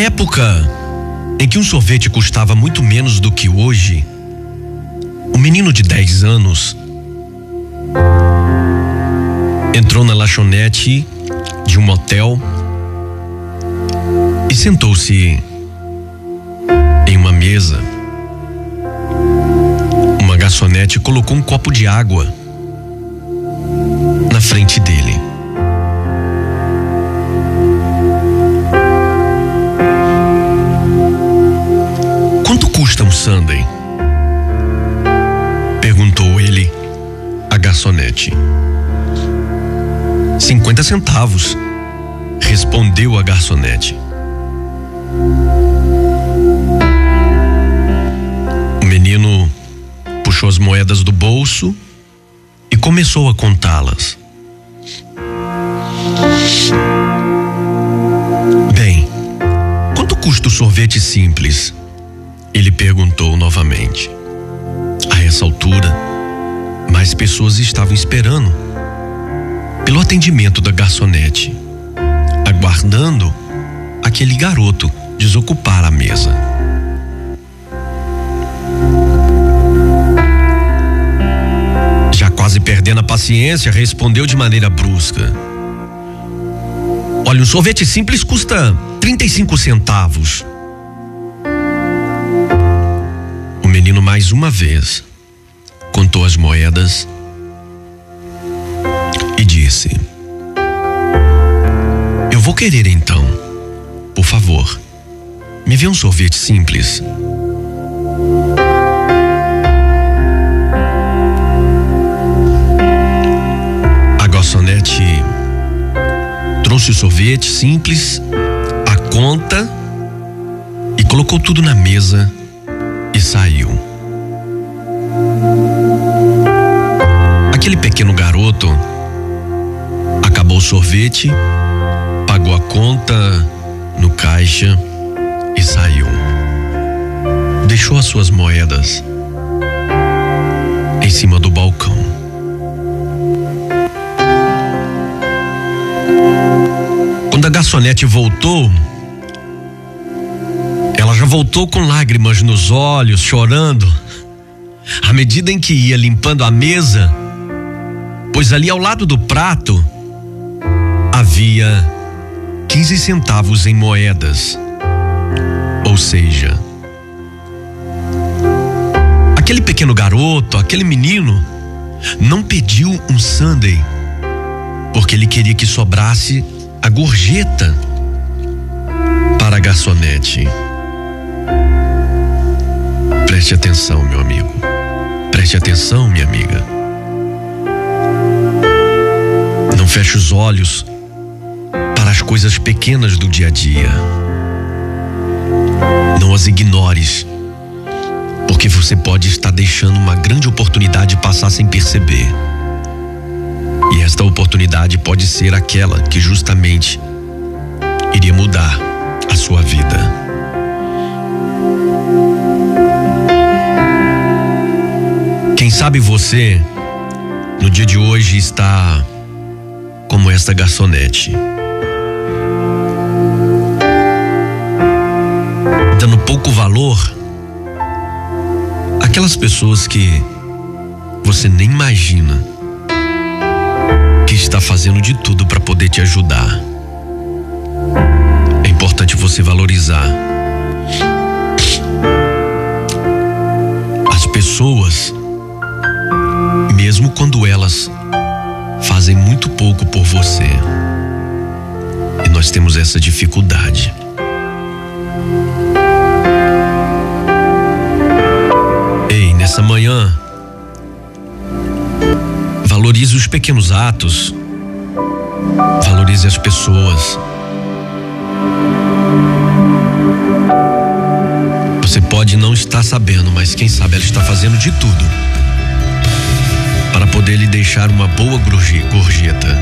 época em que um sorvete custava muito menos do que hoje, um menino de 10 anos entrou na lanchonete de um motel e sentou-se em uma mesa. Uma garçonete colocou um copo de água na frente dele. Garçonete. Cinquenta centavos, respondeu a garçonete. O menino puxou as moedas do bolso e começou a contá-las. Bem, quanto custa o sorvete simples? Ele perguntou novamente. A essa altura, mais pessoas estavam esperando pelo atendimento da garçonete, aguardando aquele garoto desocupar a mesa. Já quase perdendo a paciência, respondeu de maneira brusca: Olha, um sorvete simples custa 35 centavos. O menino mais uma vez as moedas e disse: Eu vou querer então, por favor, me vê um sorvete simples. A garçonete trouxe o sorvete simples, a conta e colocou tudo na mesa e saiu. Aquele pequeno garoto acabou o sorvete, pagou a conta no caixa e saiu. Deixou as suas moedas em cima do balcão. Quando a garçonete voltou, ela já voltou com lágrimas nos olhos, chorando. À medida em que ia limpando a mesa, pois ali ao lado do prato havia 15 centavos em moedas. Ou seja, aquele pequeno garoto, aquele menino, não pediu um sundae porque ele queria que sobrasse a gorjeta para a garçonete. Preste atenção, meu amigo. Preste atenção, minha amiga. Feche os olhos para as coisas pequenas do dia a dia. Não as ignores, porque você pode estar deixando uma grande oportunidade passar sem perceber. E esta oportunidade pode ser aquela que justamente iria mudar a sua vida. Quem sabe você, no dia de hoje, está como esta garçonete. Dando pouco valor àquelas pessoas que você nem imagina que está fazendo de tudo para poder te ajudar. É importante você valorizar as pessoas, mesmo quando elas fazem muito pouco por você. E nós temos essa dificuldade. Ei, nessa manhã, valorize os pequenos atos, valorize as pessoas. Você pode não estar sabendo, mas quem sabe ela está fazendo de tudo lhe deixar uma boa gorjeta.